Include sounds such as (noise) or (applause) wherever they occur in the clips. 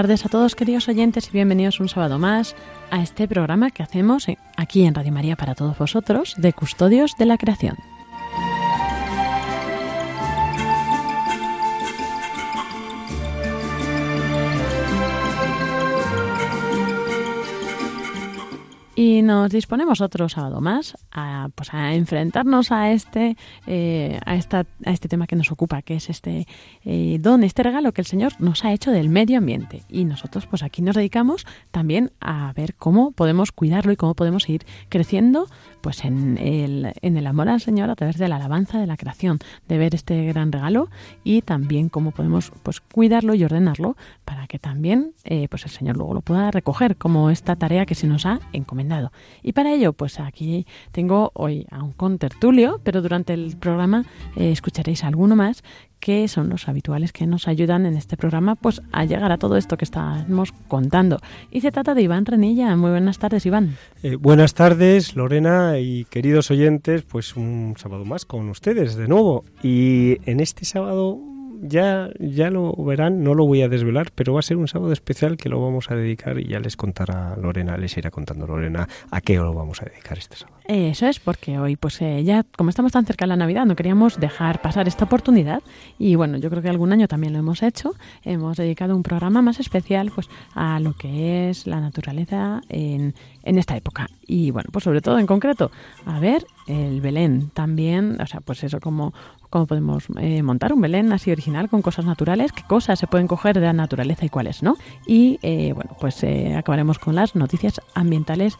Tardes a todos queridos oyentes y bienvenidos un sábado más a este programa que hacemos aquí en Radio María para todos vosotros de Custodios de la Creación. Nos disponemos otro sábado más a, pues a enfrentarnos a este, eh, a, esta, a este tema que nos ocupa, que es este eh, don, este regalo que el Señor nos ha hecho del medio ambiente. Y nosotros pues aquí nos dedicamos también a ver cómo podemos cuidarlo y cómo podemos ir creciendo pues en el, en el amor al Señor a través de la alabanza de la creación, de ver este gran regalo y también cómo podemos pues cuidarlo y ordenarlo para que también eh, pues el Señor luego lo pueda recoger como esta tarea que se nos ha encomendado. Y para ello, pues aquí tengo hoy a un contertulio, pero durante el programa eh, escucharéis alguno más que son los habituales que nos ayudan en este programa pues a llegar a todo esto que estamos contando. Y se trata de Iván Renilla. Muy buenas tardes, Iván. Eh, buenas tardes, Lorena y queridos oyentes, pues un sábado más con ustedes de nuevo. Y en este sábado ya, ya lo verán, no lo voy a desvelar, pero va a ser un sábado especial que lo vamos a dedicar y ya les contará Lorena, les irá contando Lorena a qué lo vamos a dedicar este sábado. Eso es, porque hoy, pues eh, ya, como estamos tan cerca de la Navidad, no queríamos dejar pasar esta oportunidad. Y bueno, yo creo que algún año también lo hemos hecho. Hemos dedicado un programa más especial pues a lo que es la naturaleza en, en esta época. Y bueno, pues sobre todo en concreto, a ver el Belén también, o sea, pues eso, como cómo podemos eh, montar un Belén así original con cosas naturales, qué cosas se pueden coger de la naturaleza y cuáles no. Y eh, bueno, pues eh, acabaremos con las noticias ambientales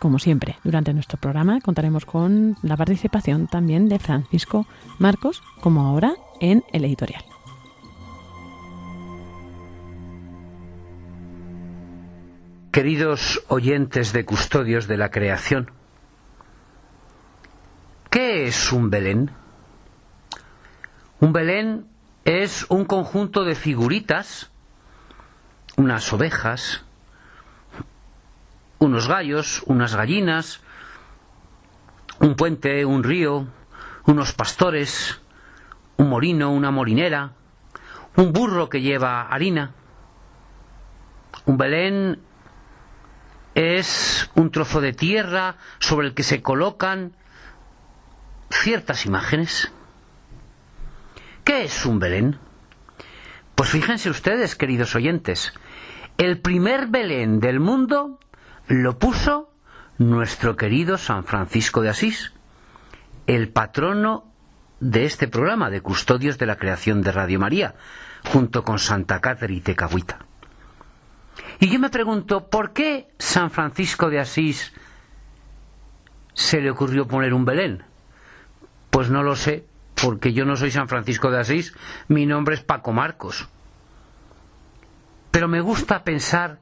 como siempre, durante nuestro programa contaremos con la participación también de Francisco Marcos, como ahora en el editorial. Queridos oyentes de Custodios de la Creación, ¿qué es un Belén? Un Belén es un conjunto de figuritas, unas ovejas, unos gallos, unas gallinas, un puente, un río, unos pastores, un morino, una morinera, un burro que lleva harina. Un Belén es un trozo de tierra sobre el que se colocan ciertas imágenes. ¿Qué es un Belén? Pues fíjense ustedes, queridos oyentes, el primer Belén del mundo lo puso nuestro querido San Francisco de Asís, el patrono de este programa de Custodios de la Creación de Radio María, junto con Santa Cáceres y Tecahuita. Y yo me pregunto, ¿por qué San Francisco de Asís se le ocurrió poner un Belén? Pues no lo sé, porque yo no soy San Francisco de Asís, mi nombre es Paco Marcos. Pero me gusta pensar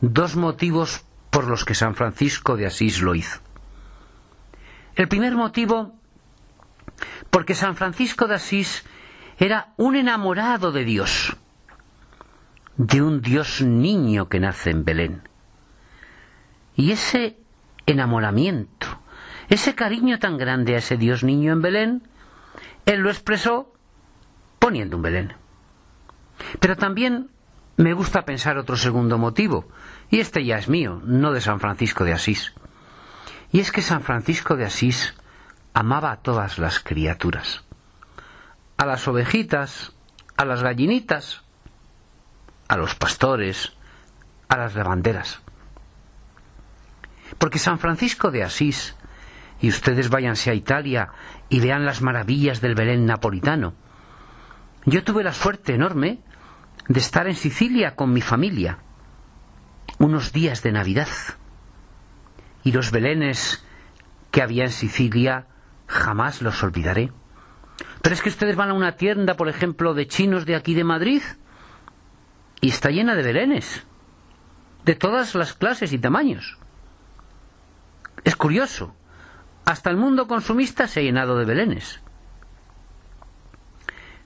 dos motivos por los que San Francisco de Asís lo hizo. El primer motivo, porque San Francisco de Asís era un enamorado de Dios, de un Dios niño que nace en Belén. Y ese enamoramiento, ese cariño tan grande a ese Dios niño en Belén, él lo expresó poniendo un Belén. Pero también me gusta pensar otro segundo motivo, y este ya es mío, no de San Francisco de Asís. Y es que San Francisco de Asís amaba a todas las criaturas, a las ovejitas, a las gallinitas, a los pastores, a las lavanderas. Porque San Francisco de Asís, y ustedes váyanse a Italia y vean las maravillas del Belén napolitano. Yo tuve la suerte enorme de estar en Sicilia con mi familia, unos días de Navidad. Y los Belenes que había en Sicilia jamás los olvidaré. Pero es que ustedes van a una tienda, por ejemplo, de chinos de aquí de Madrid, y está llena de belenes, de todas las clases y tamaños. Es curioso, hasta el mundo consumista se ha llenado de belenes.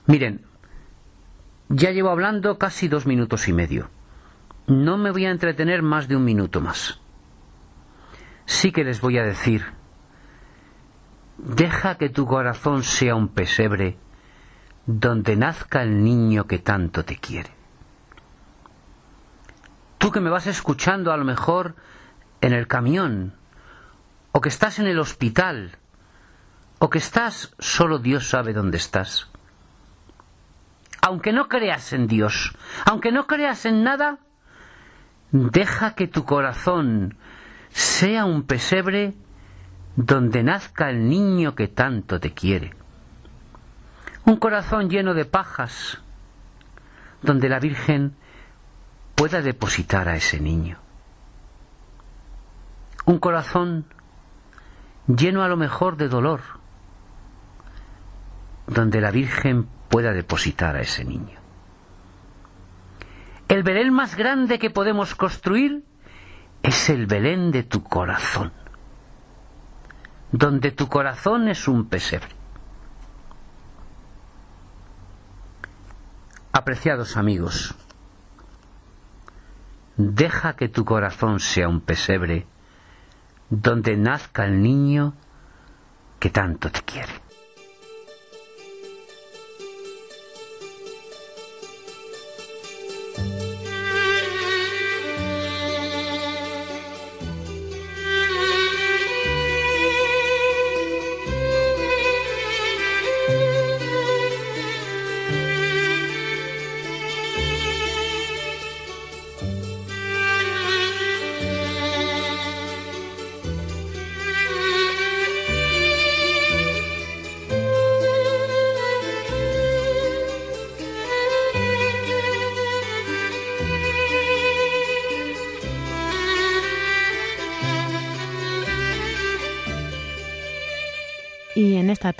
Miren, ya llevo hablando casi dos minutos y medio. No me voy a entretener más de un minuto más. Sí que les voy a decir, deja que tu corazón sea un pesebre donde nazca el niño que tanto te quiere. Tú que me vas escuchando a lo mejor en el camión, o que estás en el hospital, o que estás, solo Dios sabe dónde estás. Aunque no creas en Dios, aunque no creas en nada, deja que tu corazón sea un pesebre donde nazca el niño que tanto te quiere. Un corazón lleno de pajas, donde la Virgen pueda depositar a ese niño. Un corazón lleno a lo mejor de dolor, donde la Virgen pueda depositar a ese niño. El Belén más grande que podemos construir es el Belén de tu corazón, donde tu corazón es un pesebre. Apreciados amigos, deja que tu corazón sea un pesebre donde nazca el niño que tanto te quiere.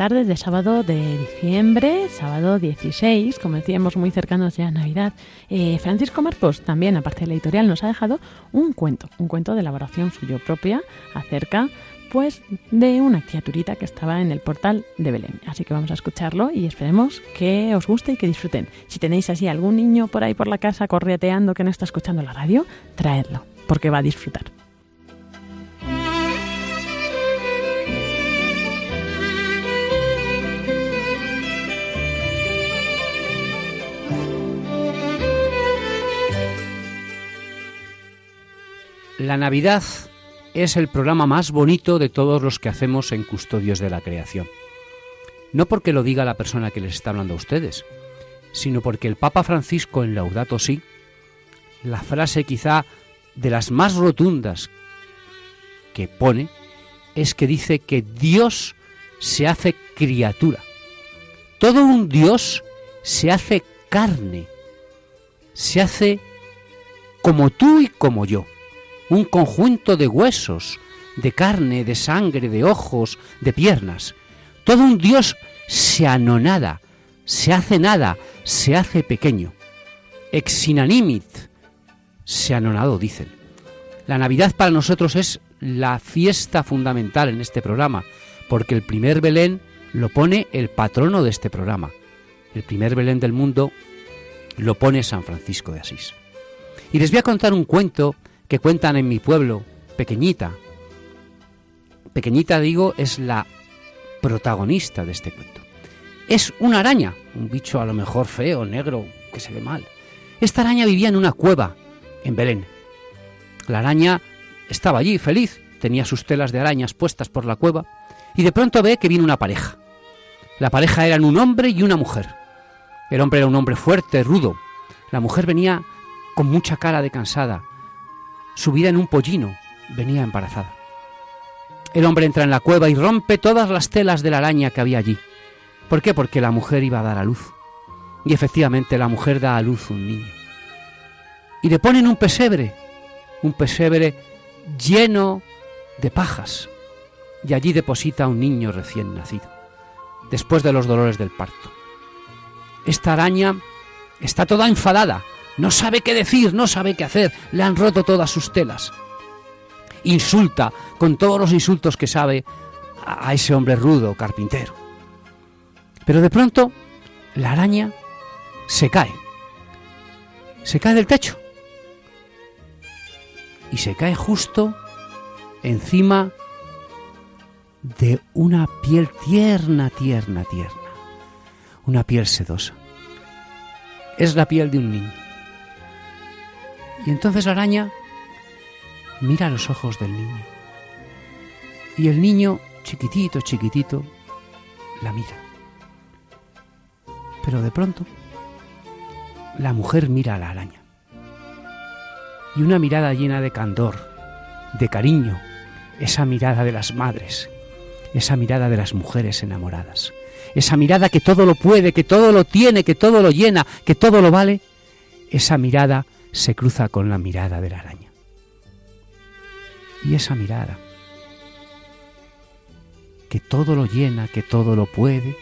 Esta tarde de sábado de diciembre, sábado 16, como decíamos, muy cercanos ya a Navidad. Eh, Francisco Marcos también, aparte de la editorial, nos ha dejado un cuento, un cuento de elaboración suyo propia acerca pues de una criaturita que estaba en el portal de Belén. Así que vamos a escucharlo y esperemos que os guste y que disfruten. Si tenéis así algún niño por ahí por la casa correteando que no está escuchando la radio, traedlo, porque va a disfrutar. La Navidad es el programa más bonito de todos los que hacemos en Custodios de la Creación. No porque lo diga la persona que les está hablando a ustedes, sino porque el Papa Francisco en Laudato Si, la frase quizá de las más rotundas que pone, es que dice que Dios se hace criatura. Todo un Dios se hace carne, se hace como tú y como yo un conjunto de huesos, de carne, de sangre, de ojos, de piernas. Todo un Dios se anonada, se hace nada, se hace pequeño. Exinanimit, se anonado, dicen. La Navidad para nosotros es la fiesta fundamental en este programa, porque el primer Belén lo pone el patrono de este programa. El primer Belén del mundo lo pone San Francisco de Asís. Y les voy a contar un cuento que cuentan en mi pueblo, pequeñita. Pequeñita, digo, es la protagonista de este cuento. Es una araña, un bicho a lo mejor feo, negro, que se ve mal. Esta araña vivía en una cueva, en Belén. La araña estaba allí, feliz, tenía sus telas de arañas puestas por la cueva, y de pronto ve que viene una pareja. La pareja eran un hombre y una mujer. El hombre era un hombre fuerte, rudo. La mujer venía con mucha cara de cansada. Subida en un pollino, venía embarazada. El hombre entra en la cueva y rompe todas las telas de la araña que había allí. ¿Por qué? Porque la mujer iba a dar a luz. Y efectivamente la mujer da a luz un niño. Y le ponen un pesebre, un pesebre lleno de pajas. Y allí deposita un niño recién nacido, después de los dolores del parto. Esta araña está toda enfadada, no sabe qué decir, no sabe qué hacer, le han roto todas sus telas. Insulta con todos los insultos que sabe a ese hombre rudo, carpintero. Pero de pronto la araña se cae. Se cae del techo. Y se cae justo encima de una piel tierna, tierna, tierna. Una piel sedosa. Es la piel de un niño. Y entonces la araña mira los ojos del niño. Y el niño, chiquitito, chiquitito, la mira. Pero de pronto, la mujer mira a la araña. Y una mirada llena de candor, de cariño, esa mirada de las madres, esa mirada de las mujeres enamoradas, esa mirada que todo lo puede, que todo lo tiene, que todo lo llena, que todo lo vale, esa mirada se cruza con la mirada de la araña. Y esa mirada, que todo lo llena, que todo lo puede,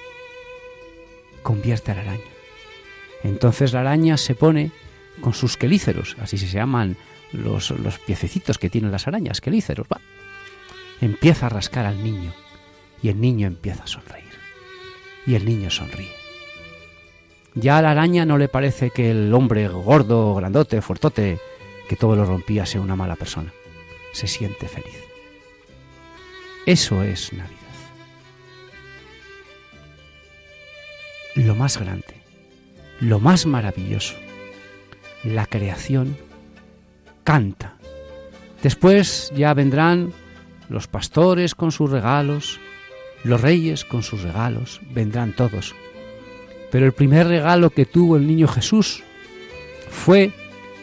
convierte a la araña. Entonces la araña se pone con sus quelíceros, así se llaman los, los piececitos que tienen las arañas, quelíceros, va. Empieza a rascar al niño y el niño empieza a sonreír. Y el niño sonríe. Ya a la araña no le parece que el hombre gordo, grandote, fuertote, que todo lo rompía sea una mala persona. Se siente feliz. Eso es Navidad. Lo más grande, lo más maravilloso, la creación canta. Después ya vendrán los pastores con sus regalos, los reyes con sus regalos, vendrán todos. Pero el primer regalo que tuvo el niño Jesús fue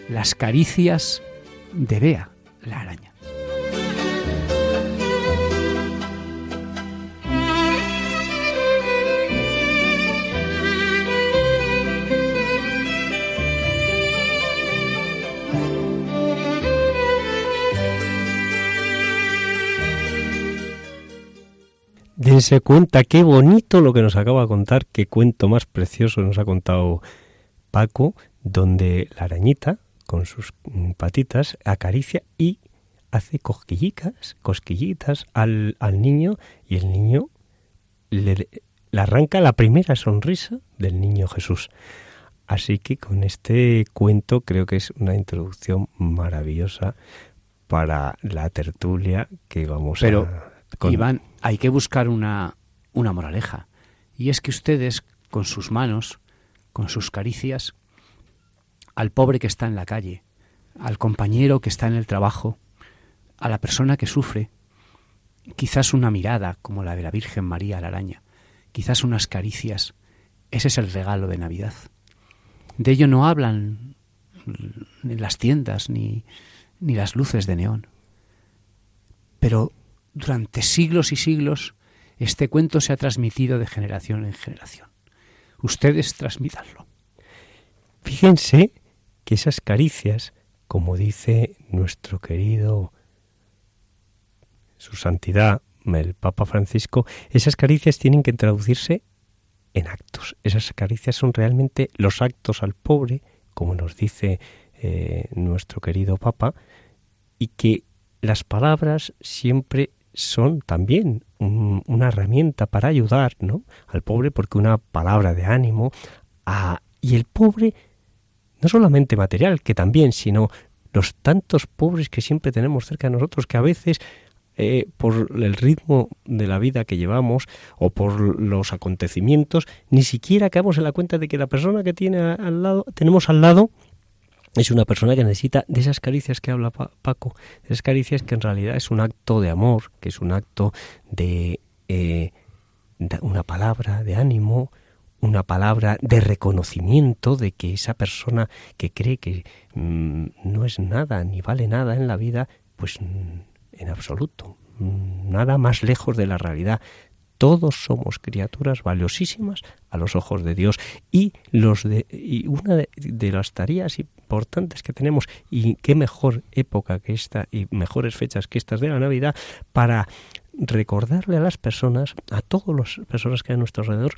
las caricias de Bea, la araña. Dense cuenta qué bonito lo que nos acaba de contar, qué cuento más precioso nos ha contado Paco, donde la arañita con sus mm, patitas acaricia y hace cosquillitas, cosquillitas al, al niño y el niño le, le arranca la primera sonrisa del niño Jesús. Así que con este cuento creo que es una introducción maravillosa para la tertulia que vamos Pero, a... con- Iván, hay que buscar una, una moraleja. Y es que ustedes, con sus manos, con sus caricias, al pobre que está en la calle, al compañero que está en el trabajo, a la persona que sufre, quizás una mirada como la de la Virgen María la araña, quizás unas caricias, ese es el regalo de Navidad. De ello no hablan las tiendas ni, ni las luces de neón. Pero durante siglos y siglos este cuento se ha transmitido de generación en generación. Ustedes transmítanlo. Fíjense que esas caricias, como dice nuestro querido su santidad, el Papa Francisco, esas caricias tienen que traducirse en actos. Esas caricias son realmente los actos al pobre, como nos dice eh, nuestro querido Papa, y que las palabras siempre son también un- una herramienta para ayudar ¿no? al pobre, porque una palabra de ánimo a- y el pobre no solamente material, que también, sino los tantos pobres que siempre tenemos cerca de nosotros, que a veces eh, por el ritmo de la vida que llevamos o por los acontecimientos, ni siquiera caemos en la cuenta de que la persona que tiene al lado, tenemos al lado, es una persona que necesita de esas caricias que habla Pa- Paco, de esas caricias que en realidad es un acto de amor, que es un acto de eh, una palabra de ánimo, una palabra de reconocimiento de que esa persona que cree que mm, no es nada ni vale nada en la vida, pues mm, en absoluto, mm, nada más lejos de la realidad. Todos somos criaturas valiosísimas a los ojos de Dios y los de y una de, de las tareas importantes que tenemos y qué mejor época que esta y mejores fechas que estas de la Navidad para recordarle a las personas, a todas las personas que hay a nuestro alrededor,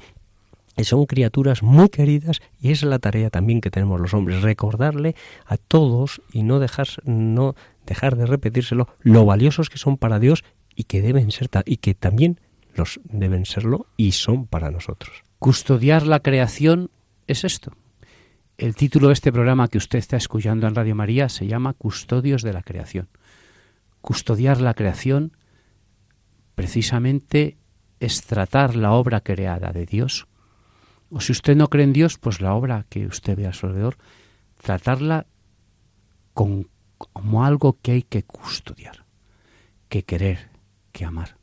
que son criaturas muy queridas y es la tarea también que tenemos los hombres, recordarle a todos y no dejar, no dejar de repetírselo lo valiosos que son para Dios y que deben ser y que también los deben serlo y son para nosotros. Custodiar la creación es esto. El título de este programa que usted está escuchando en Radio María se llama Custodios de la Creación. Custodiar la creación precisamente es tratar la obra creada de Dios, o si usted no cree en Dios, pues la obra que usted ve a su alrededor, tratarla como algo que hay que custodiar, que querer, que amar.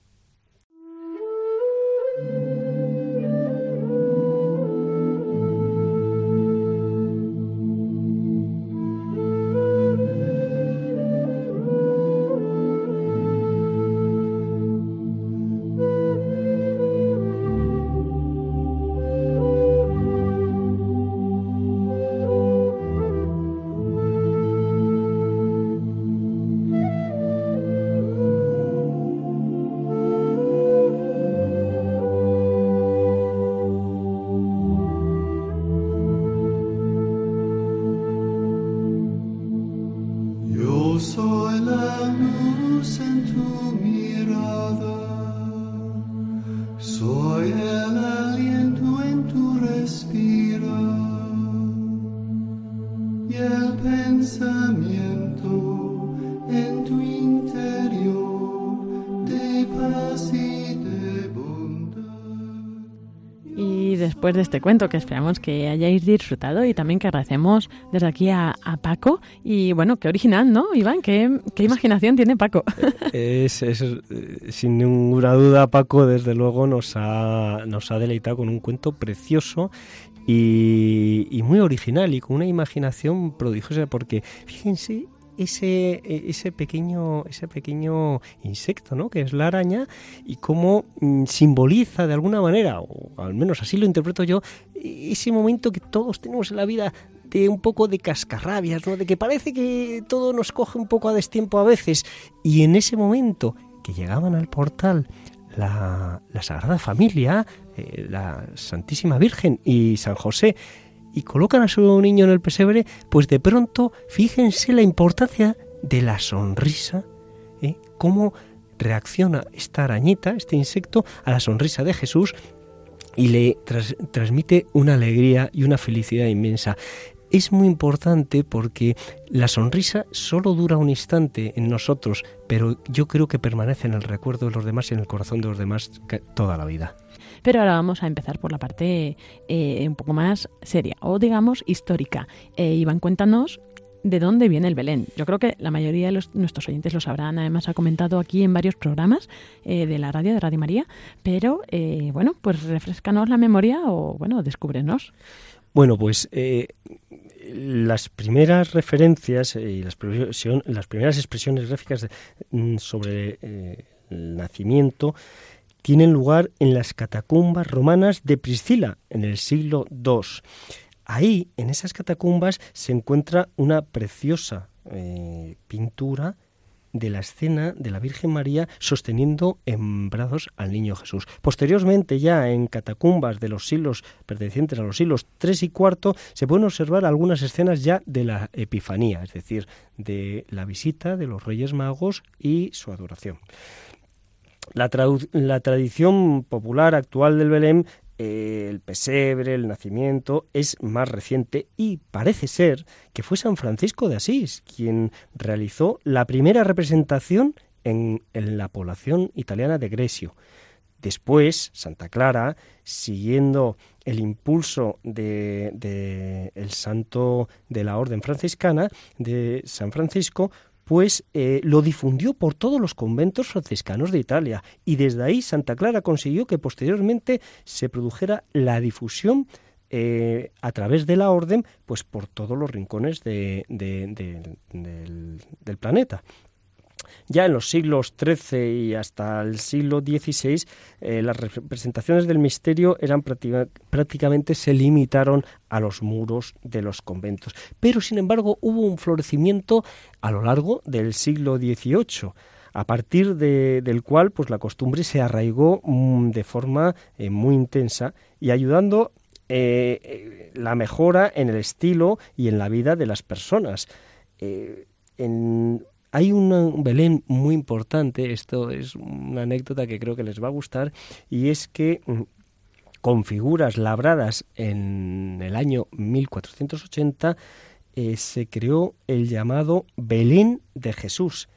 De este cuento que esperamos que hayáis disfrutado y también que agradecemos desde aquí a, Paco. Y bueno, qué original, ¿no, Iván? ¿Qué, qué imaginación tiene Paco? (laughs) Es, es, sin ninguna duda, Paco, desde luego nos ha, nos ha deleitado con un cuento precioso y, y, muy original y con una imaginación prodigiosa porque fíjense ese, e, ese, pequeño, ese pequeño insecto, ¿no? que es la araña, y cómo mm, simboliza de alguna manera, o al menos así lo interpreto yo, ese momento que todos tenemos en la vida de un poco de cascarrabias, ¿no? de que parece que todo nos coge un poco a destiempo a veces, y en ese momento que llegaban al portal la, Sagrada Familia, eh, la Santísima Virgen y San José, y colocan a su niño en el pesebre, pues de pronto fíjense la importancia de la sonrisa, ¿eh? cómo reacciona esta arañita, este insecto, a la sonrisa de Jesús y le transmite una alegría y una felicidad inmensa. Es muy importante porque la sonrisa solo dura un instante en nosotros, pero yo creo que permanece en el recuerdo de los demás y en el corazón de los demás toda la vida. Pero ahora vamos a empezar por la parte eh, un poco más seria o digamos histórica. Eh, Iván, cuéntanos de dónde viene el Belén. Yo creo que la mayoría de nuestros oyentes lo sabrán, además ha comentado aquí en varios programas eh, de la radio, de Radio María, pero bueno, pues refrescanos la memoria o bueno, descúbrenos. Bueno, pues las primeras referencias y las, las primeras expresiones gráficas mm, sobre el nacimiento tienen lugar en las catacumbas romanas de Priscila en el siglo II. Ahí, en esas catacumbas, se encuentra una preciosa eh, pintura de la escena de la Virgen María sosteniendo en brazos al niño Jesús. Posteriormente, ya en catacumbas de los siglos pertenecientes a los siglos III y IV, se pueden observar algunas escenas ya de la Epifanía, es decir, de la visita de los Reyes Magos y su adoración. La, tradición popular actual del Belén, eh, el pesebre, el nacimiento, es más reciente y parece ser que fue San Francisco de Asís quien realizó la primera representación en, la población italiana de Gresio. Después, Santa Clara, siguiendo el impulso de, el santo de la orden franciscana de San Francisco, pues eh, lo difundió por todos los conventos franciscanos de Italia y desde ahí Santa Clara consiguió que posteriormente se produjera la difusión eh, a través de la orden, pues por todos los rincones del, planeta. Ya en los siglos XIII y hasta el siglo XVI, eh, las representaciones del misterio eran prácticamente se limitaron a los muros de los conventos. Pero, sin embargo, hubo un florecimiento a lo largo del siglo XVIII a partir del cual pues la costumbre se arraigó mm, de forma eh, muy intensa y ayudando eh, la mejora en el estilo y en la vida de las personas. Hay un Belén muy importante, esto es una anécdota que creo que les va a gustar, y es que mm, con figuras labradas en el año 1480 eh, se creó el llamado Belén de Jesús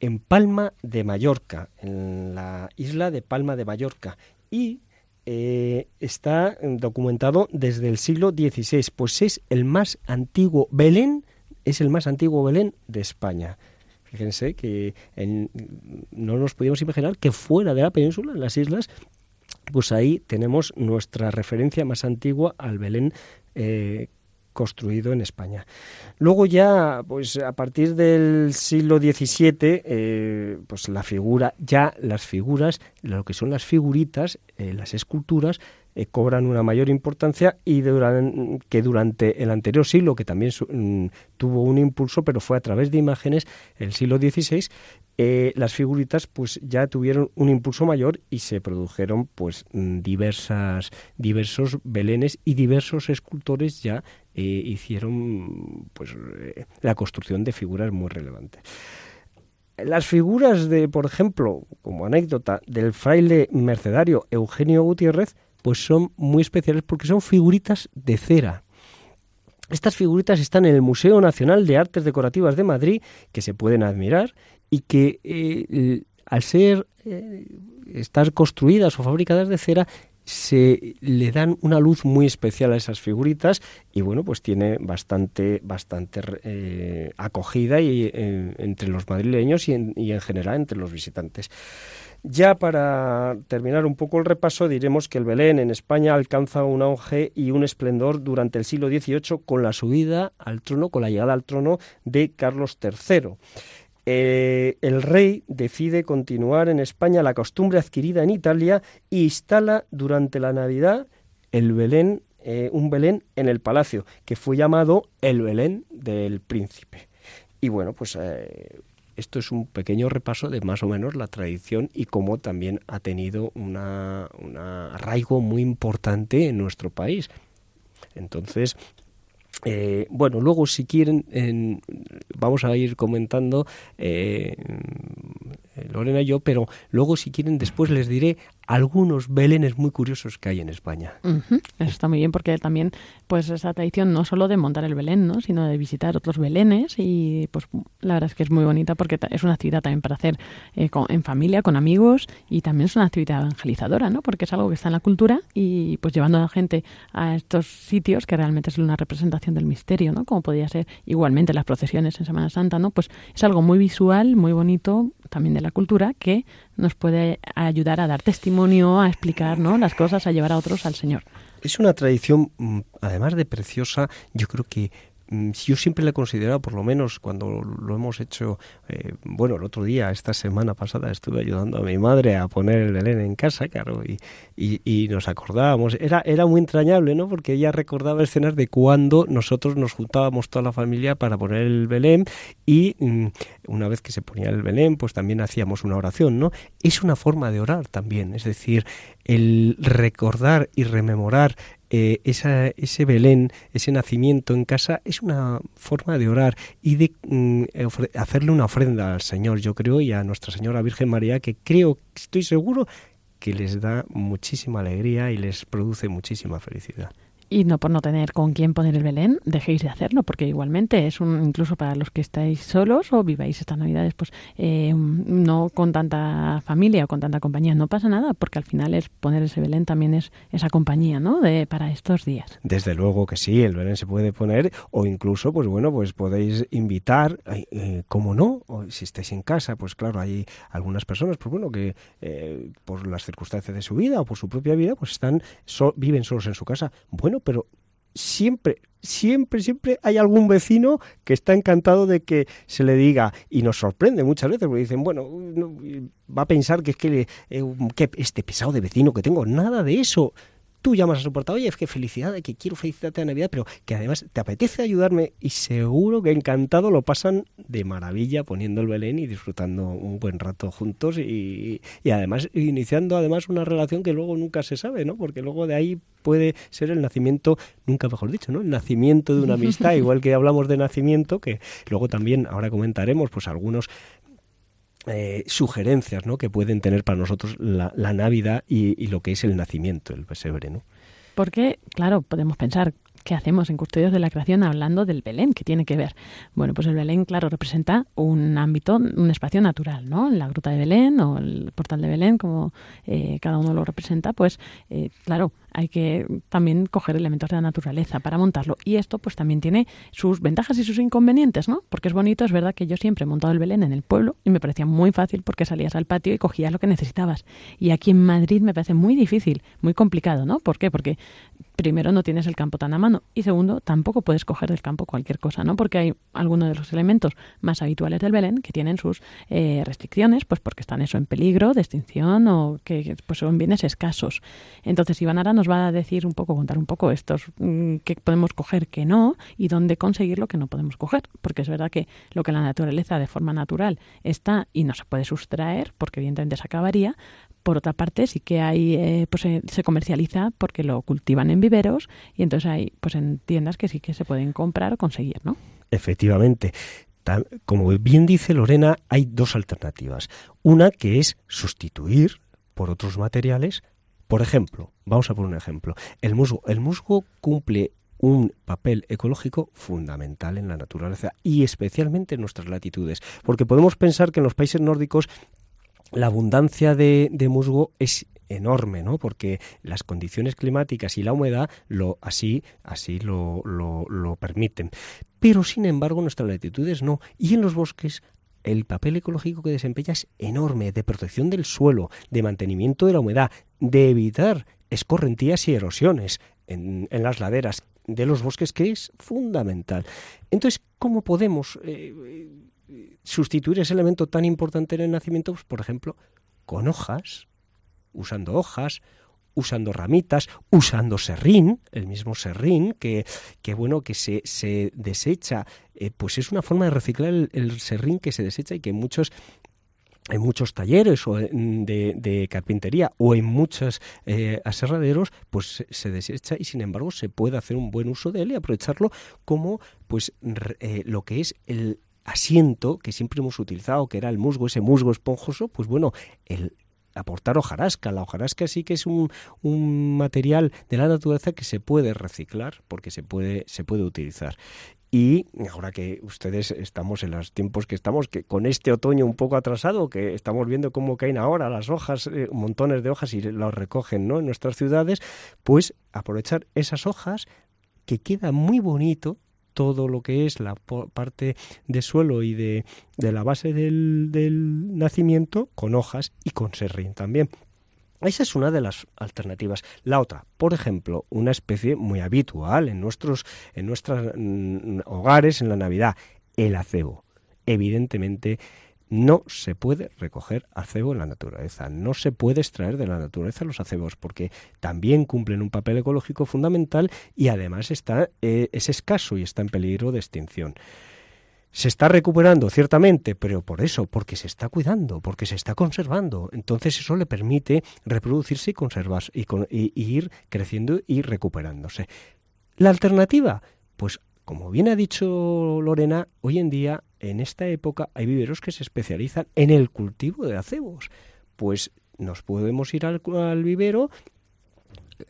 en Palma de Mallorca, en la isla de Palma de Mallorca. Y eh, está documentado desde el siglo XVI, pues es el más antiguo Belén, es el más antiguo Belén de España. Fíjense que no nos podíamos imaginar que fuera de la península, en las islas, pues ahí tenemos nuestra referencia más antigua al Belén eh, construido en España. Luego ya, pues a partir del siglo XVII, eh, pues la figura, ya las figuras, lo que son las figuritas, eh, las esculturas, eh, cobran una mayor importancia y que durante el anterior siglo, que también mm, tuvo un impulso, pero fue a través de imágenes, el siglo XVI, eh, las figuritas pues ya tuvieron un impulso mayor y se produjeron pues mm, diversas diversos belenes y diversos escultores ya eh, hicieron pues la construcción de figuras muy relevantes. Las figuras de, por ejemplo, como anécdota, del fraile mercedario Eugenio Gutiérrez, pues son muy especiales porque son figuritas de cera. Estas figuritas están en el Museo Nacional de Artes Decorativas de Madrid, que se pueden admirar y que eh, al ser eh, estar construidas o fabricadas de cera se le dan una luz muy especial a esas figuritas y bueno pues tiene bastante bastante eh, acogida y, entre los madrileños y en general entre los visitantes. Ya para terminar un poco el repaso, diremos que el Belén en España alcanza un auge y un esplendor durante el siglo XVIII con la subida al trono, con la llegada al trono de Carlos III. Eh, el rey decide continuar en España la costumbre adquirida en Italia e instala durante la Navidad el Belén, eh, un Belén en el palacio, que fue llamado el Belén del Príncipe. Y bueno, pues eh, esto es un pequeño repaso de más o menos la tradición y cómo también ha tenido un arraigo muy importante en nuestro país. Entonces, eh, bueno, luego si quieren, vamos a ir comentando eh, Lorena y yo, pero luego si quieren después les diré algunos belenes muy curiosos que hay en España. Eso está muy bien porque también pues esa tradición no solo de montar el belén, ¿no? sino de visitar otros belenes y pues la verdad es que es muy bonita porque es una actividad también para hacer eh, en familia, con amigos y también es una actividad evangelizadora, ¿no? porque es algo que está en la cultura y pues llevando a la gente a estos sitios que realmente es una representación del misterio, ¿no? como podría ser igualmente las procesiones en Semana Santa, ¿no? pues es algo muy visual, muy bonito también de la cultura que nos puede ayudar a dar testimonio, a explicar ¿no? las cosas, a llevar a otros al Señor. Es una tradición, mm, además de preciosa, yo creo que yo siempre le he considerado, por lo menos cuando lo hemos hecho, eh, bueno, el otro día, esta semana pasada, estuve ayudando a mi madre a poner el Belén en casa, claro, y, y, nos acordábamos. Era, era muy entrañable, ¿no? Porque ella recordaba escenas de cuando nosotros nos juntábamos toda la familia para poner el Belén y mm, una vez que se ponía el Belén, pues también hacíamos una oración, ¿no? Es una forma de orar también, es decir, el recordar y rememorar eh, ese Belén, ese nacimiento en casa, es una forma de orar y de mm, hacerle una ofrenda al Señor, yo creo, y a Nuestra Señora Virgen María, que creo, estoy seguro, que les da muchísima alegría y les produce muchísima felicidad. Y no por no tener con quién poner el Belén, dejéis de hacerlo, porque igualmente es un, incluso para los que estáis solos o viváis estas Navidades, pues eh, no con tanta familia o con tanta compañía, no pasa nada, porque al final es poner ese Belén también es esa compañía, ¿no? De, para estos días. Desde luego que sí, el Belén se puede poner o incluso, pues bueno, pues podéis invitar, eh, como no, o si estáis en casa, pues claro, hay algunas personas, pues bueno, que eh, por las circunstancias de su vida o por su propia vida, pues están, viven solos en su casa. Bueno, pero siempre, siempre, siempre hay algún vecino que está encantado de que se le diga y nos sorprende muchas veces porque dicen, bueno, va a pensar que es que, eh, que este pesado de vecino que tengo, nada de eso tú llamas a su puerta, oye, es que felicidad, que quiero felicitarte a Navidad, pero que además te apetece ayudarme y seguro que encantado lo pasan de maravilla poniendo el Belén y disfrutando un buen rato juntos y, y además iniciando además una relación que luego nunca se sabe, ¿no? Porque luego de ahí puede ser el nacimiento, nunca mejor dicho, ¿no? El nacimiento de una amistad, (laughs) igual que hablamos de nacimiento, que luego también ahora comentaremos pues algunos eh, sugerencias ¿no? que pueden tener para nosotros la, Navidad y, lo que es el nacimiento, el pesebre. ¿no? Porque, claro, podemos pensar, ¿qué hacemos en Custodios de la Creación hablando del Belén? ¿Qué tiene que ver? Bueno, pues el Belén, claro, representa un ámbito, un espacio natural, ¿no? La gruta de Belén o el portal de Belén, como eh, cada uno lo representa, pues, eh, claro, hay que también coger elementos de la naturaleza para montarlo. Y esto pues también tiene sus ventajas y sus inconvenientes, ¿no? Porque es bonito, es verdad que yo siempre he montado el Belén en el pueblo y me parecía muy fácil porque salías al patio y cogías lo que necesitabas. Y aquí en Madrid me parece muy difícil, muy complicado, ¿no? ¿Por qué? Porque primero no tienes el campo tan a mano y segundo tampoco puedes coger del campo cualquier cosa, ¿no? Porque hay algunos de los elementos más habituales del Belén que tienen sus eh, restricciones, pues porque están eso en peligro de extinción o que pues son bienes escasos. Entonces Iván Ara nos va a decir un poco, contar un poco estos mm, que podemos coger, que no y dónde conseguir lo que no podemos coger, porque es verdad que lo que la naturaleza de forma natural está y no se puede sustraer, porque evidentemente se acabaría, por otra parte, sí que hay, eh, pues se, comercializa porque lo cultivan en viveros y entonces hay, pues en tiendas que sí que se pueden comprar o conseguir, ¿no? Efectivamente. Como bien dice Lorena, hay dos alternativas. Una que es sustituir por otros materiales. Por ejemplo, vamos a poner un ejemplo. El musgo. El musgo cumple un papel ecológico fundamental en la naturaleza y especialmente en nuestras latitudes, porque podemos pensar que en los países nórdicos la abundancia de, musgo es enorme, ¿no? Porque las condiciones climáticas y la humedad lo así así lo, lo, permiten. Pero sin embargo, nuestras latitudes no. Y en los bosques el papel ecológico que desempeña es enorme, de protección del suelo, de mantenimiento de la humedad, de evitar escorrentías y erosiones en, las laderas de los bosques, que es fundamental. Entonces, ¿cómo podemos eh, sustituir ese elemento tan importante en el nacimiento, pues, por ejemplo, con hojas, usando hojas, usando ramitas, usando serrín, el mismo serrín, que, que bueno, que se, se desecha, eh, pues es una forma de reciclar el, serrín que se desecha y que muchos en muchos talleres o de, de, carpintería o en muchos eh, aserraderos, pues se desecha y sin embargo se puede hacer un buen uso de él y aprovecharlo como pues eh, lo que es el, asiento que siempre hemos utilizado, que era el musgo, ese musgo esponjoso, pues bueno, el aportar hojarasca. La hojarasca sí que es un, un material de la naturaleza que se puede reciclar porque se puede, se puede utilizar. Y ahora que ustedes estamos en los tiempos que estamos, que con este otoño un poco atrasado, que estamos viendo cómo caen ahora las hojas, eh, montones de hojas y las recogen ¿no? en nuestras ciudades, pues aprovechar esas hojas que queda muy bonito todo lo que es la parte de suelo y de, de la base del, del nacimiento con hojas y con serrín también. Esa es una de las alternativas. La otra, por ejemplo, una especie muy habitual en nuestros en nuestros mm, hogares en la Navidad, el acebo. Evidentemente, no se puede recoger acebo en la naturaleza, no se puede extraer de la naturaleza los acebos porque también cumplen un papel ecológico fundamental y además está, eh, es escaso y está en peligro de extinción. Se está recuperando, ciertamente, pero por eso, porque se está cuidando, porque se está conservando. Entonces eso le permite reproducirse y conservarse y, y ir creciendo y recuperándose. La alternativa, pues como bien ha dicho Lorena, hoy en día, en esta época, hay viveros que se especializan en el cultivo de acebos. Pues nos podemos ir al, vivero,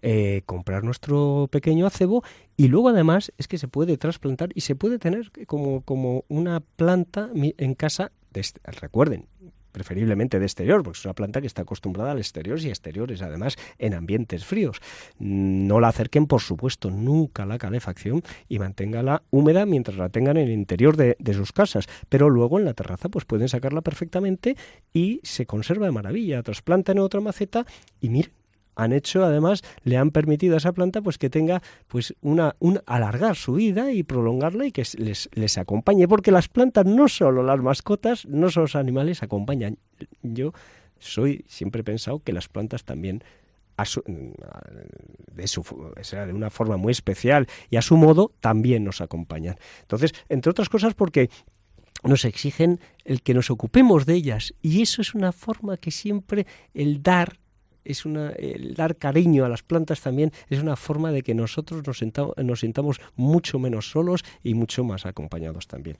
eh, comprar nuestro pequeño acebo y luego además es que se puede trasplantar y se puede tener como, como una planta en casa. De, recuerden, preferiblemente de exterior, porque es una planta que está acostumbrada al exterior y exteriores, además en ambientes fríos. No la acerquen, por supuesto, nunca la calefacción y manténgala húmeda mientras la tengan en el interior de, sus casas, pero luego en la terraza pues pueden sacarla perfectamente y se conserva de maravilla. Trasplantan en otra maceta y miren, han hecho además le han permitido a esa planta pues que tenga pues una un alargar su vida y prolongarla y que les, les acompañe porque las plantas no solo las mascotas no solo los animales acompañan. Yo soy siempre he pensado que las plantas también de, su, de una forma muy especial y a su modo también nos acompañan. Entonces entre otras cosas porque nos exigen el que nos ocupemos de ellas y eso es una forma que siempre el dar es una, el dar cariño a las plantas también es una forma de que nosotros nos, nos sintamos mucho menos solos y mucho más acompañados también.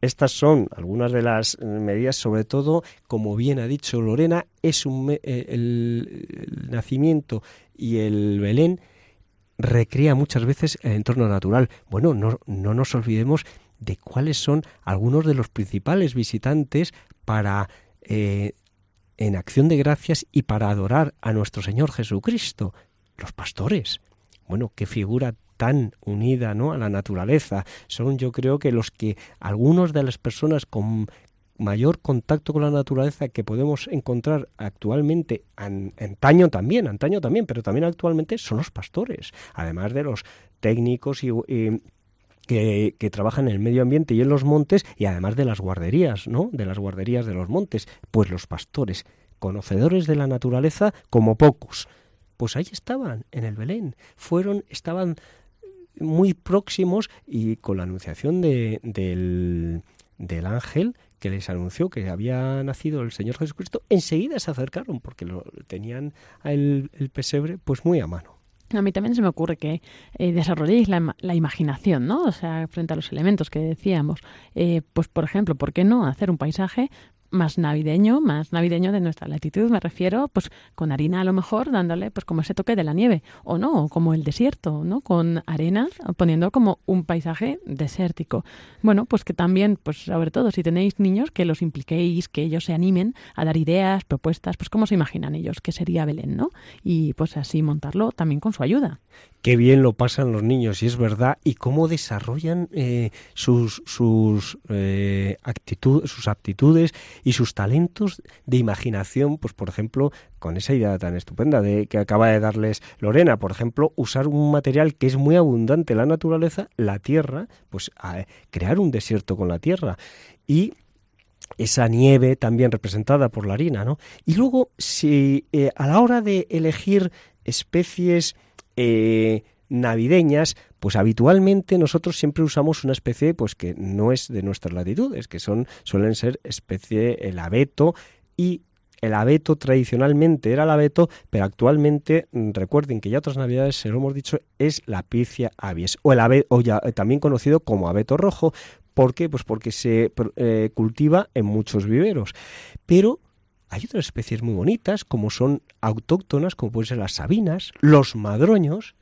Estas son algunas de las medidas, sobre todo, como bien ha dicho Lorena, es un, eh, el, nacimiento y el Belén recrea muchas veces el entorno natural. Bueno, no, no nos olvidemos de cuáles son algunos de los principales visitantes para eh, en acción de gracias y para adorar a nuestro Señor Jesucristo, los pastores. Bueno, qué figura tan unida ¿no? a la naturaleza. Son yo creo que los que algunos de las personas con mayor contacto con la naturaleza que podemos encontrar actualmente, antaño también, antaño también, pero también actualmente son los pastores, además de los técnicos y que, trabajan en el medio ambiente y en los montes y además de las guarderías, ¿no? De las guarderías de los montes, pues los pastores, conocedores de la naturaleza como pocos. Pues ahí estaban, en el Belén. Fueron, estaban muy próximos y con la anunciación de, del, del ángel que les anunció que había nacido el Señor Jesucristo, enseguida se acercaron porque lo tenían el, el pesebre pues muy a mano. A mí también se me ocurre que eh, desarrolléis la, la, imaginación, ¿no? O sea, frente a los elementos que decíamos. Eh, pues, por ejemplo, ¿por qué no hacer un paisaje más navideño, más navideño de nuestra latitud, me refiero, pues con harina a lo mejor, dándole pues como ese toque de la nieve, o no, como el desierto, ¿no? Con arena, poniendo como un paisaje desértico. Bueno, pues que también, pues sobre todo si tenéis niños, que los impliquéis, que ellos se animen a dar ideas, propuestas, pues cómo se imaginan ellos que sería Belén, ¿no? Y pues así montarlo también con su ayuda qué bien lo pasan los niños, y es verdad, y cómo desarrollan eh, sus, sus, eh, sus aptitudes y sus talentos de imaginación, pues por ejemplo, con esa idea tan estupenda de que acaba de darles Lorena, por ejemplo, usar un material que es muy abundante la naturaleza, la tierra, pues crear un desierto con la tierra. Y esa nieve también representada por la harina, ¿no? Y luego, si eh, a la hora de elegir especies eh, navideñas, pues habitualmente nosotros siempre usamos una especie pues que no es de nuestras latitudes, que son suelen ser especie el abeto y el abeto tradicionalmente era el abeto, pero actualmente mm, recuerden que ya otras navidades se lo hemos dicho es la picia avies o el abeto, o ya, eh, también conocido como abeto rojo, ¿por qué? Pues porque se eh, cultiva en muchos viveros, pero hay otras especies muy bonitas, como son autóctonas, como pueden ser las sabinas, los madroños,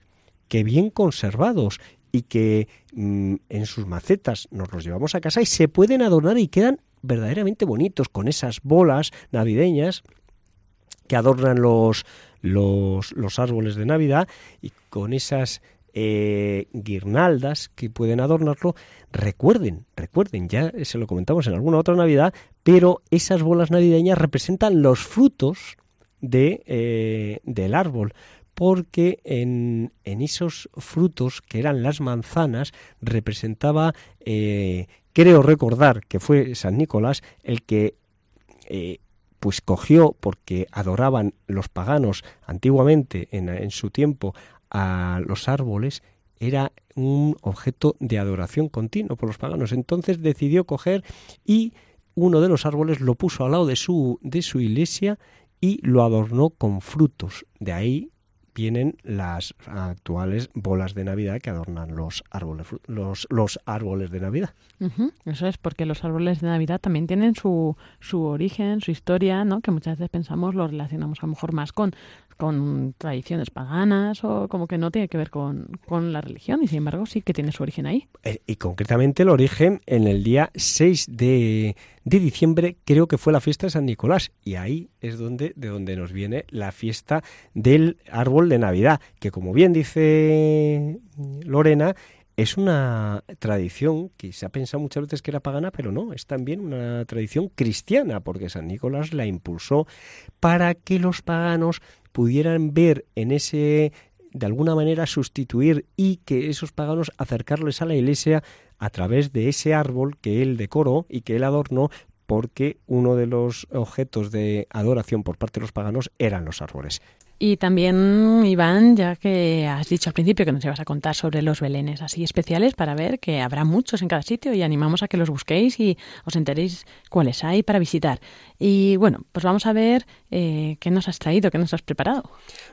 que bien conservados y que mm, en sus macetas nos los llevamos a casa y se pueden adornar y quedan verdaderamente bonitos con esas bolas navideñas que adornan los, los, los árboles de Navidad y con esas eh, guirnaldas que pueden adornarlo. Recuerden, recuerden, ya se lo comentamos en alguna otra Navidad, pero esas bolas navideñas representan los frutos de, eh, del árbol porque en, en, esos frutos que eran las manzanas representaba, eh, creo recordar que fue San Nicolás el que pues cogió, porque adoraban los paganos antiguamente en, en su tiempo a los árboles era un objeto de adoración continuo por los paganos. Entonces decidió coger y uno de los árboles lo puso al lado de su, de su iglesia y lo adornó con frutos. De ahí vienen las actuales bolas de Navidad que adornan los árboles, los, los árboles de Navidad. Eso es porque los árboles de Navidad también tienen su, su origen, su historia, ¿no? que muchas veces pensamos lo relacionamos a lo mejor más con con tradiciones paganas o como que no tiene que ver con, la religión y sin embargo sí que tiene su origen ahí. Eh, y concretamente el origen en el día 6 de, de, diciembre creo que fue la fiesta de San Nicolás. Y ahí es donde, de donde nos viene la fiesta del árbol de Navidad que como bien dice Lorena es una tradición que se ha pensado muchas veces que era pagana, pero no, es también una tradición cristiana, porque San Nicolás la impulsó para que los paganos pudieran ver en ese de alguna manera sustituir y que esos paganos acercarles a la iglesia a través de ese árbol que él decoró y que él adornó porque uno de los objetos de adoración por parte de los paganos eran los árboles. Y también, Iván, ya que has dicho al principio que nos ibas a contar sobre los belenes así especiales para ver que habrá muchos en cada sitio y animamos a que los busquéis y os enteréis cuáles hay para visitar. Y bueno, pues vamos a ver eh, qué nos has traído, qué nos has preparado.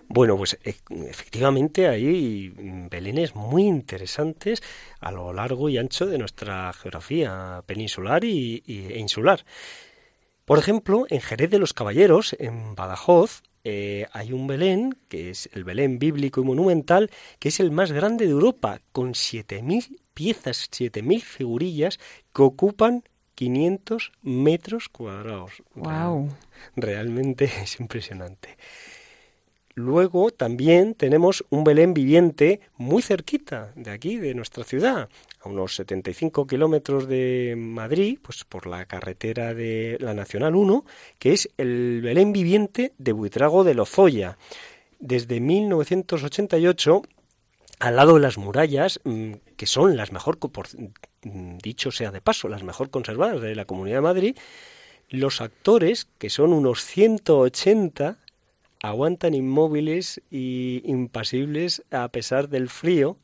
Bueno, pues e, efectivamente hay belenes muy interesantes a lo largo y ancho de nuestra geografía peninsular y, e insular. Por ejemplo, en Jerez de los Caballeros, en Badajoz, eh, hay un Belén, que es el Belén bíblico y monumental, que es el más grande de Europa, con 7.000 piezas, 7.000 figurillas que ocupan 500 metros cuadrados. Wow. Realmente (laughs) es impresionante. Luego también tenemos un Belén viviente muy cerquita de aquí, de nuestra ciudad, a unos 75 kilómetros de Madrid, pues por la carretera de la Nacional 1, que es el Belén viviente de Buitrago de Lozoya. Desde 1988, al lado de las murallas, mm, que son las mejor, mm, dicho sea de paso, las mejor conservadas de la Comunidad de Madrid, los actores, que son unos 180, aguantan inmóviles y impasibles a pesar del frío,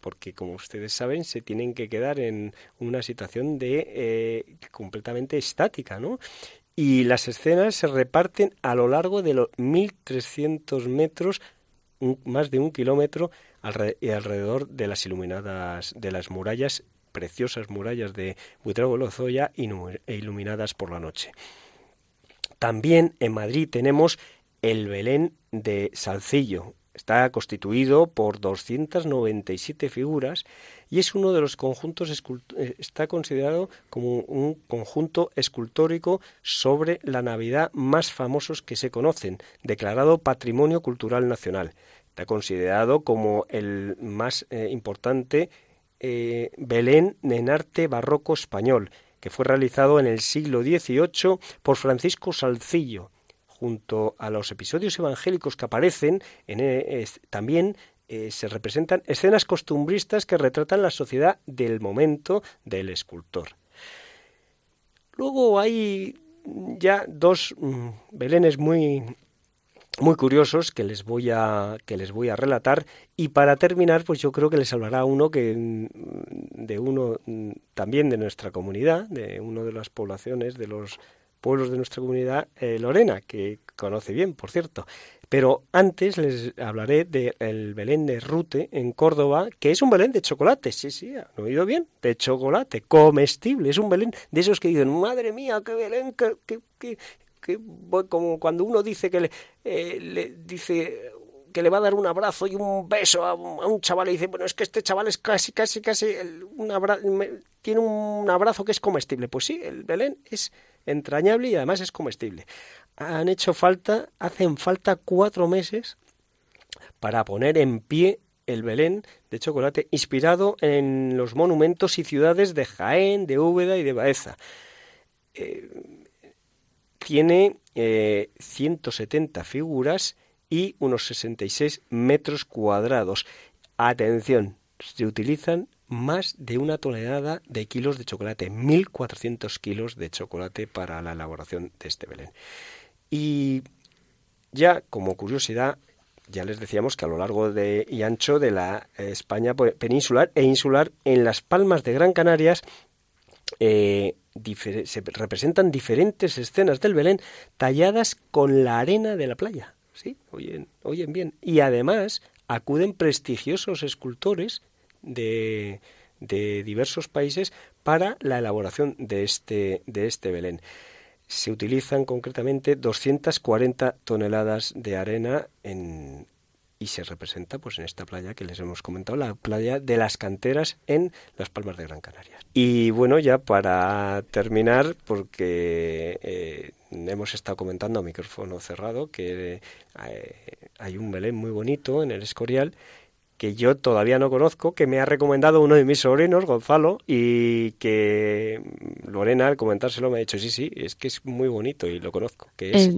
porque como ustedes saben se tienen que quedar en una situación de eh, completamente estática, ¿no? Y las escenas se reparten a lo largo de los 1.300 metros, más de un kilómetro alrededor de las iluminadas, de las murallas, preciosas murallas de Buitrago Lozoya iluminadas por la noche. También en Madrid tenemos el Belén de Salcillo. Está constituido por 297 figuras y es uno de los conjuntos eh, está considerado como un conjunto escultórico sobre la Navidad más famosos que se conocen, declarado Patrimonio Cultural Nacional. Está considerado como el más eh, importante eh, Belén en arte barroco español, que fue realizado en el siglo XVIII por Francisco Salcillo junto a los episodios evangélicos que aparecen, en, eh, también eh, se representan escenas costumbristas que retratan la sociedad del momento del escultor. Luego hay ya dos mm, belenes muy muy curiosos que les voy a que les voy a relatar y para terminar pues yo creo que les hablará uno que mm, de uno mm, también de nuestra comunidad de uno de las poblaciones de los pueblos de nuestra comunidad, eh, Lorena, que conoce bien, por cierto. Pero antes les hablaré del Belén de Rute en Córdoba, que es un Belén de chocolate. Sí, sí, han oído bien, de chocolate, comestible. Es un Belén de esos que dicen, madre mía, qué Belén, que, que, que, como cuando uno dice que le, eh, le dice que le va a dar un abrazo y un beso a un, chaval y dice, bueno, es que este chaval es casi, casi, casi, un tiene un abrazo que es comestible. Pues sí, el Belén es entrañable y además es comestible. Han hecho falta, hacen falta cuatro meses para poner en pie el Belén de chocolate inspirado en los monumentos y ciudades de Jaén, de Úbeda y de Baeza. Eh, tiene 170 eh, figuras y unos 66 metros cuadrados. Atención, se utilizan más de una tonelada de kilos de chocolate, 1.400 kilos de chocolate para la elaboración de este Belén. Y ya como curiosidad, ya les decíamos que a lo largo de, y ancho de la España peninsular e insular, en las palmas de Gran Canarias, eh, se representan diferentes escenas del Belén talladas con la arena de la playa. sí, oyen, oyen bien. Y además acuden prestigiosos escultores de, diversos países para la elaboración de este, de este Belén. Se utilizan concretamente 240 toneladas de arena en, y se representa pues en esta playa que les hemos comentado, la playa de las canteras en Las Palmas de Gran Canaria. Y bueno, ya para terminar, porque eh, hemos estado comentando a micrófono cerrado que eh, hay un Belén muy bonito en el Escorial que yo todavía no conozco, que me ha recomendado uno de mis sobrinos, Gonzalo, y que Lorena al comentárselo me ha dicho, sí, sí, es que es muy bonito y lo conozco, que es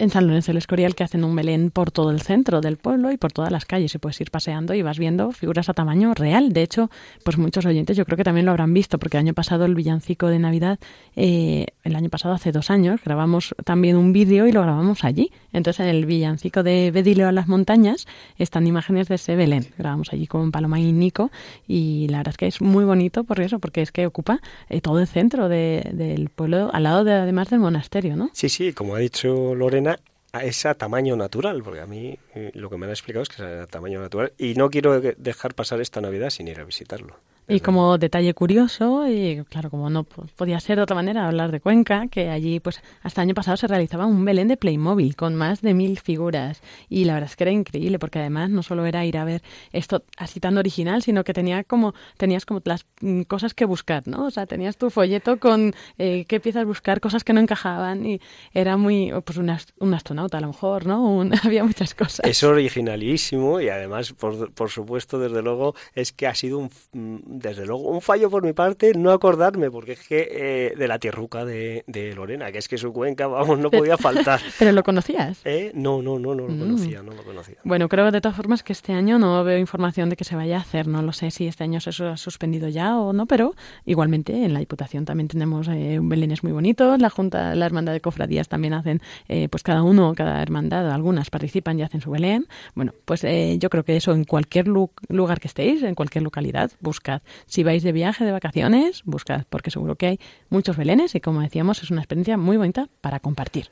en San Lorenzo del Escorial que hacen un Belén por todo el centro del pueblo y por todas las calles y puedes ir paseando y vas viendo figuras a tamaño real. De hecho, pues muchos oyentes yo creo que también lo habrán visto porque el año pasado el villancico de Navidad, eh, el año pasado hace dos años, grabamos también un vídeo y lo grabamos allí. Entonces en el villancico de Bedileo a las montañas están imágenes de ese Belén. Grabamos allí con Paloma y Nico y la verdad es que es muy bonito por eso, porque es que ocupa eh, todo el centro del pueblo, al lado de, además del monasterio, ¿no? Sí, sí, como ha dicho Lorena, es a tamaño natural, porque a mí eh, lo que me han explicado es que es a tamaño natural y no quiero dejar pasar esta Navidad sin ir a visitarlo. Y como detalle curioso, y claro, como no podía ser de otra manera hablar de Cuenca, que allí pues hasta el año pasado se realizaba un Belén de Playmobil con más de mil figuras. Y la verdad es que era increíble, porque además no solo era ir a ver esto así tan original, sino que tenía como, tenías como las mm, cosas que buscar, ¿no? O sea, tenías tu folleto con eh, qué piezas buscar, cosas que no encajaban, y era muy, pues un, astronauta a lo mejor, ¿no? (laughs) había muchas cosas. Es originalísimo y además, por, por supuesto, desde luego, es que ha sido un mm, desde luego, un fallo por mi parte no acordarme, porque es que eh, de la tierruca de, Lorena, que es que su cuenca, vamos, no podía faltar. (laughs) ¿Pero lo conocías? ¿Eh? No, no, no, no lo mm. conocía, no lo conocía. Bueno, creo de todas formas que este año no veo información de que se vaya a hacer, no lo sé si este año se ha suspendido ya o no, pero igualmente en la Diputación también tenemos eh, belénes muy bonitos, la Junta, la Hermandad de Cofradías también hacen, eh, pues cada uno, cada hermandad, algunas participan y hacen su Belén. Bueno, pues eh, yo creo que eso en cualquier lugar que estéis, en cualquier localidad, buscad si vais de viaje, de vacaciones, buscad, porque seguro que hay muchos belenes y como decíamos, es una experiencia muy bonita para compartir.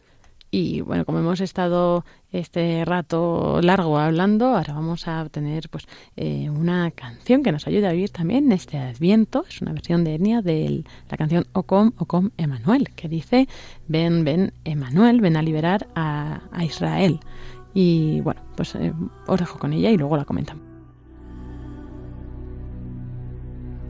Y bueno, como hemos estado este rato largo hablando, ahora vamos a tener pues eh, una canción que nos ayude a vivir también este Adviento. Es una versión de etnia de la canción Ocom, Ocom Emanuel, que dice, ven, ven Emanuel, ven a liberar a, Israel. Y bueno, pues eh, os dejo con ella y luego la comentamos.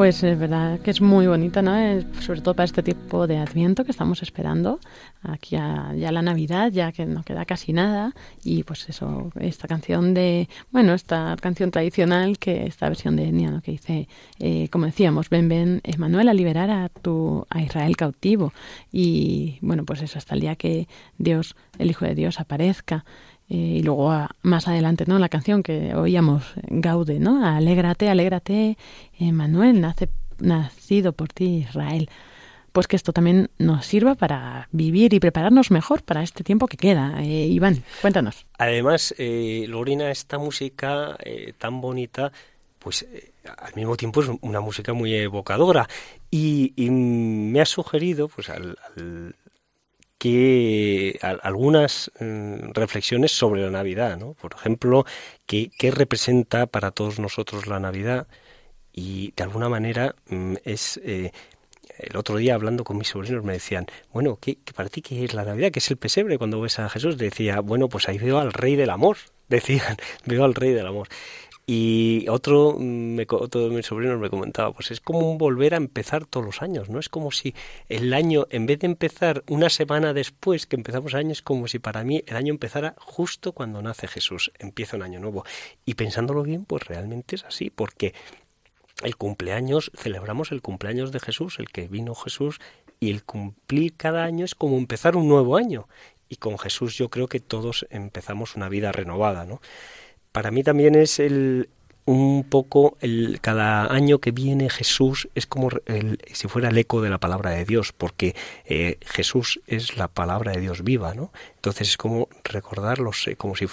Pues es verdad que es muy bonita, ¿no? sobre todo para este tipo de Adviento que estamos esperando. Aquí ya, la Navidad, ya que no queda casi nada. Y pues eso, esta canción de, bueno, esta canción tradicional, que esta versión de Enya, Que dice, eh, como decíamos, ven, ven, Emanuel, a liberar a, tu, a Israel cautivo. Y bueno, pues eso, hasta el día que Dios, el Hijo de Dios, aparezca. Eh, y luego más adelante, ¿no? La canción que oíamos, Gaude, ¿no? Alégrate, alégrate, Manuel, nace, nacido por ti, Israel. Pues que esto también nos sirva para vivir y prepararnos mejor para este tiempo que queda. Eh, Iván, cuéntanos. Además, eh, Lorena, esta música eh, tan bonita, pues al mismo tiempo es una música muy evocadora. Y, me ha sugerido, pues al que algunas mm, reflexiones sobre la Navidad, ¿no? Por ejemplo, ¿qué, representa para todos nosotros la Navidad? Y de alguna manera mm, es eh, el otro día hablando con mis sobrinos me decían, bueno, ¿qué, para ti qué es la Navidad? ¿Qué es el pesebre cuando ves a Jesús? Decía, bueno, pues ahí veo al Rey del Amor. (laughs) Decían, veo al Rey del Amor. Y otro, me, otro de mis sobrinos me comentaba, pues es como volver a empezar todos los años, ¿no? Es como si el año, en vez de empezar una semana después que empezamos el año, es como si para mí el año empezara justo cuando nace Jesús, empieza un año nuevo. Y pensándolo bien, pues realmente es así, porque el cumpleaños, celebramos el cumpleaños de Jesús, el que vino Jesús, y el cumplir cada año es como empezar un nuevo año. Y con Jesús yo creo que todos empezamos una vida renovada, ¿no? Para mí también es el, un poco el, cada año que viene Jesús es como el, si fuera el eco de la palabra de Dios, porque eh, Jesús es la palabra de Dios viva, ¿no? Entonces es como recordarlos, eh, como si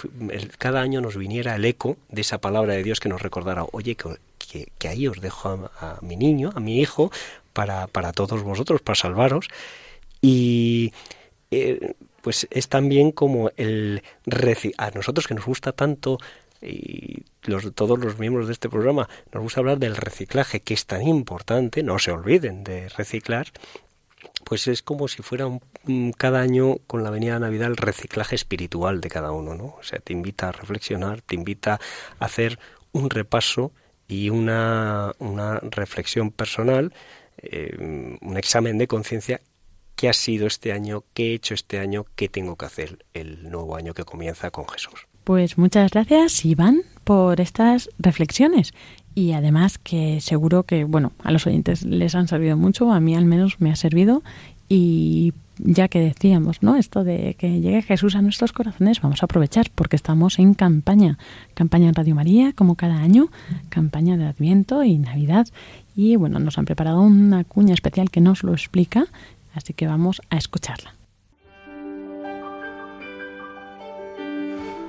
cada año nos viniera el eco de esa palabra de Dios que nos recordara, oye, que, que, ahí os dejo a, mi niño, a mi hijo, para, para todos vosotros, para salvaros. Y eh, pues es también como el a nosotros que nos gusta tanto y los, todos los miembros de este programa nos gusta hablar del reciclaje, que es tan importante, no se olviden de reciclar, pues es como si fuera un, cada año con la venida de Navidad el reciclaje espiritual de cada uno, ¿no? O sea, te invita a reflexionar, te invita a hacer un repaso y una, una reflexión personal, eh, un examen de conciencia qué ha sido este año, qué he hecho este año, qué tengo que hacer el nuevo año que comienza con Jesús. Pues muchas gracias, Iván, por estas reflexiones. Y además que seguro que, bueno, a los oyentes les han servido mucho, a mí al menos me ha servido. Y ya que decíamos, ¿no? Esto de que llegue Jesús a nuestros corazones, vamos a aprovechar porque estamos en campaña. Campaña en Radio María, como cada año, campaña de Adviento y Navidad. Y bueno, nos han preparado una cuña especial que nos lo explica, así que vamos a escucharla.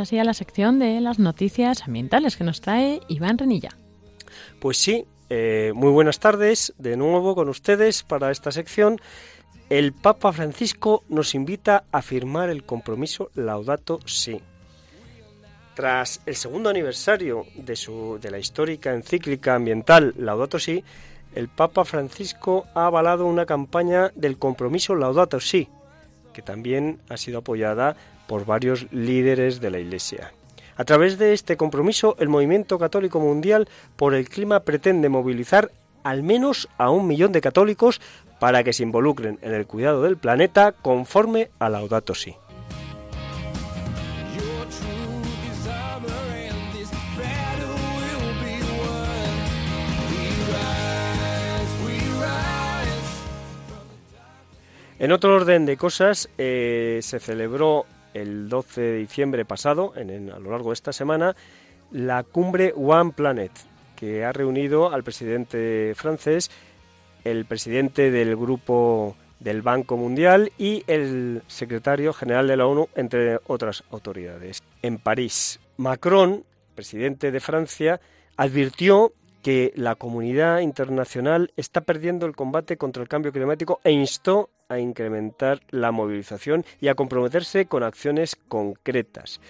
Así a la sección de las noticias ambientales que nos trae Iván Renilla. Pues sí, eh, muy buenas tardes de nuevo con ustedes para esta sección. El Papa Francisco nos invita a firmar el compromiso Laudato Si. Tras el segundo aniversario de, su, de la histórica encíclica ambiental Laudato Si, el Papa Francisco ha avalado una campaña del compromiso Laudato Si, que también ha sido apoyada por varios líderes de la Iglesia. A través de este compromiso, el movimiento católico mundial por el clima pretende movilizar al menos a un millón de católicos para que se involucren en el cuidado del planeta conforme a Laudato Si. En otro orden de cosas, eh, se celebró el 12 de diciembre pasado, en, a lo largo de esta semana, la cumbre One Planet, que ha reunido al presidente francés, el presidente del grupo del Banco Mundial y el secretario general de la ONU, entre otras autoridades. En París, Macron, presidente de Francia, advirtió que la comunidad internacional está perdiendo el combate contra el cambio climático e instó a incrementar la movilización y a comprometerse con acciones concretas.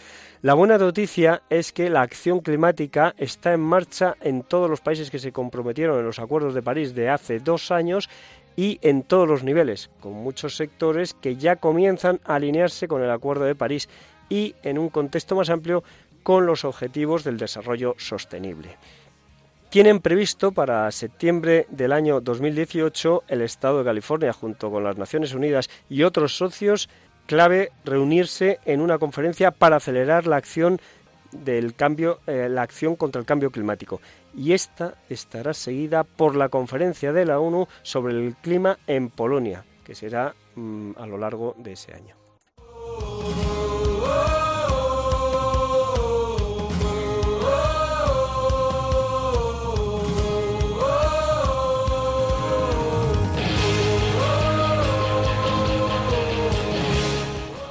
La buena noticia es que la acción climática está en marcha en todos los países que se comprometieron en los acuerdos de París de hace dos años y en todos los niveles, con muchos sectores que ya comienzan a alinearse con el Acuerdo de París y, en un contexto más amplio, con los objetivos del desarrollo sostenible. Tienen previsto para septiembre del año 2018 el Estado de California, junto con las Naciones Unidas y otros socios clave, reunirse en una conferencia para acelerar eh, la acción contra el cambio climático. Y esta estará seguida por la conferencia de la ONU sobre el clima en Polonia, que será mm, a lo largo de ese año.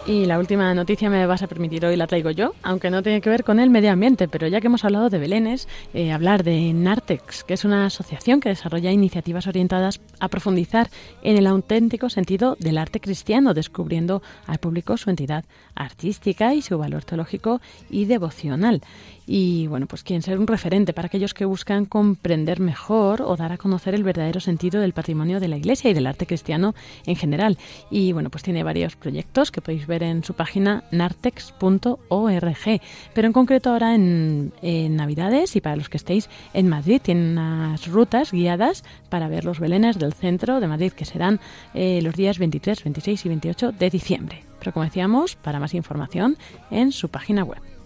Y la última noticia me vas a permitir hoy la traigo yo, aunque no tiene que ver con el medio ambiente, pero ya que hemos hablado de Belénes, eh, hablar de Nartex, que es una asociación que desarrolla iniciativas orientadas a profundizar en el auténtico sentido del arte cristiano, descubriendo al público su entidad artística y su valor teológico y devocional y bueno, pues quieren ser un referente para aquellos que buscan comprender mejor o dar a conocer el verdadero sentido del patrimonio de la Iglesia y del arte cristiano en general. Y bueno, pues tiene varios proyectos que podéis ver en su página nartex.org, pero en concreto ahora en, Navidades y para los que estéis en Madrid tienen unas rutas guiadas para ver los belenes del centro de Madrid que serán eh, los días 23, 26 y 28 de diciembre. Pero como decíamos, para más información en su página web.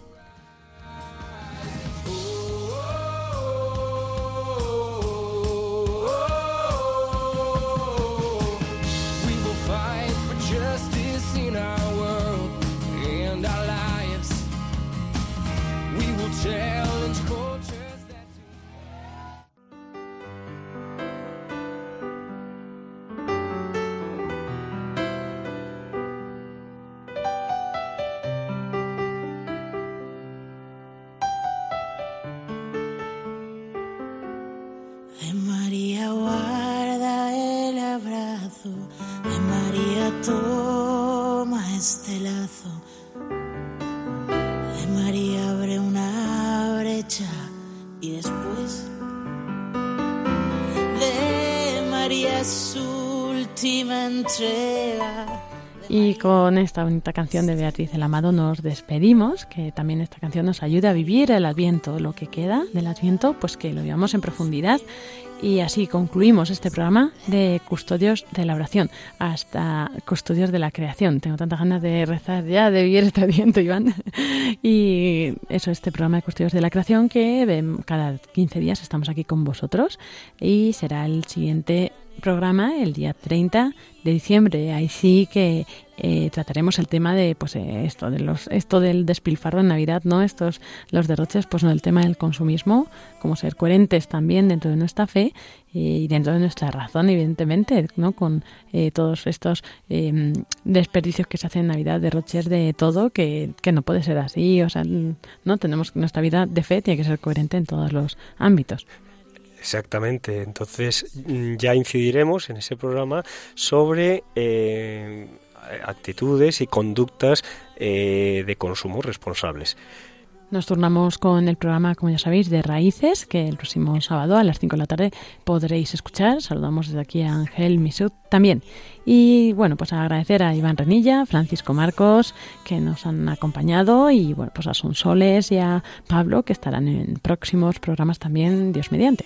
Y con esta bonita canción de Beatriz el Amado nos despedimos, que también esta canción nos ayuda a vivir el Adviento, lo que queda del Adviento, pues que lo vivamos en profundidad. Y así concluimos este programa de Custodios de la Oración, hasta Custodios de la Creación. Tengo tantas ganas de rezar ya, de vivir este Adviento, Iván. (laughs) Y eso, este programa de Custodios de la Creación, que cada 15 días estamos aquí con vosotros y será el siguiente programa el día 30 de diciembre. Ahí sí que eh, trataremos el tema de pues eh, esto de los esto del despilfarro en Navidad, ¿no? Estos los derroches, pues no el tema del consumismo, como ser coherentes también dentro de nuestra fe eh, y dentro de nuestra razón, evidentemente, ¿no? Con todos estos em, desperdicios que se hacen en Navidad, derroches de todo, que, que no puede ser así, o sea, no tenemos nuestra vida de fe tiene que ser coherente en todos los ámbitos. Exactamente. Entonces mm, ya incidiremos en ese programa sobre eh, actitudes y conductas eh, de consumo responsables. Nos turnamos con el programa, como ya sabéis, de Raíces, que el próximo sábado a las 5 de la tarde podréis escuchar. Saludamos desde aquí a Ángel Misut también. Y bueno, pues agradecer a Iván Renilla, Francisco Marcos, que nos han acompañado, y bueno, pues a Sonsoles y a Pablo, que estarán en próximos programas también, Dios mediante.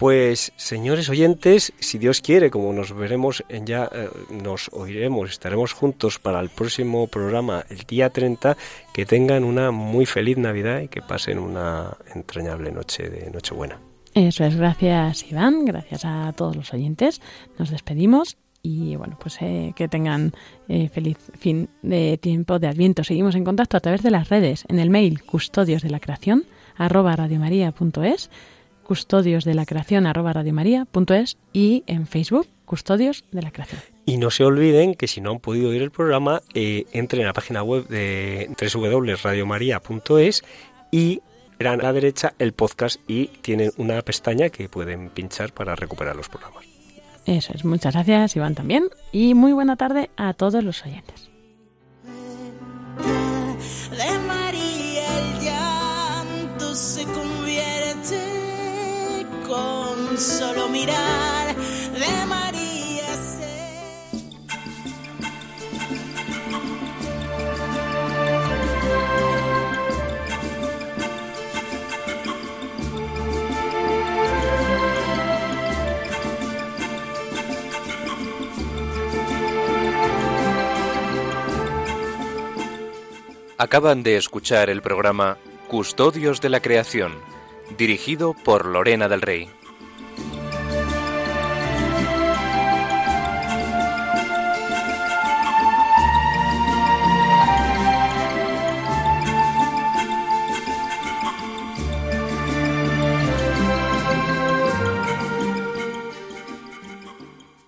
Pues, señores oyentes, si Dios quiere, como nos veremos en ya, eh, nos oiremos, estaremos juntos para el próximo programa el día 30, que tengan una muy feliz Navidad y que pasen una entrañable noche de Nochebuena. Eso es, gracias Iván, gracias a todos los oyentes. Nos despedimos y bueno, pues eh, que tengan eh, feliz fin de tiempo de Adviento. Seguimos en contacto a través de las redes, en el mail custodios arroba radiomaria.es custodios de la creación arroba radiomaria.es y en Facebook Custodios de la Creación. Y no se olviden que si no han podido oír el programa, eh, entren a la página web de www.radiomaria.es y verán a la derecha el podcast y tienen una pestaña que pueden pinchar para recuperar los programas. Eso es, muchas gracias Iván también y muy buena tarde a todos los oyentes. Solo mirar de María Acaban de escuchar el programa Custodios de la Creación, dirigido por Lorena del Rey.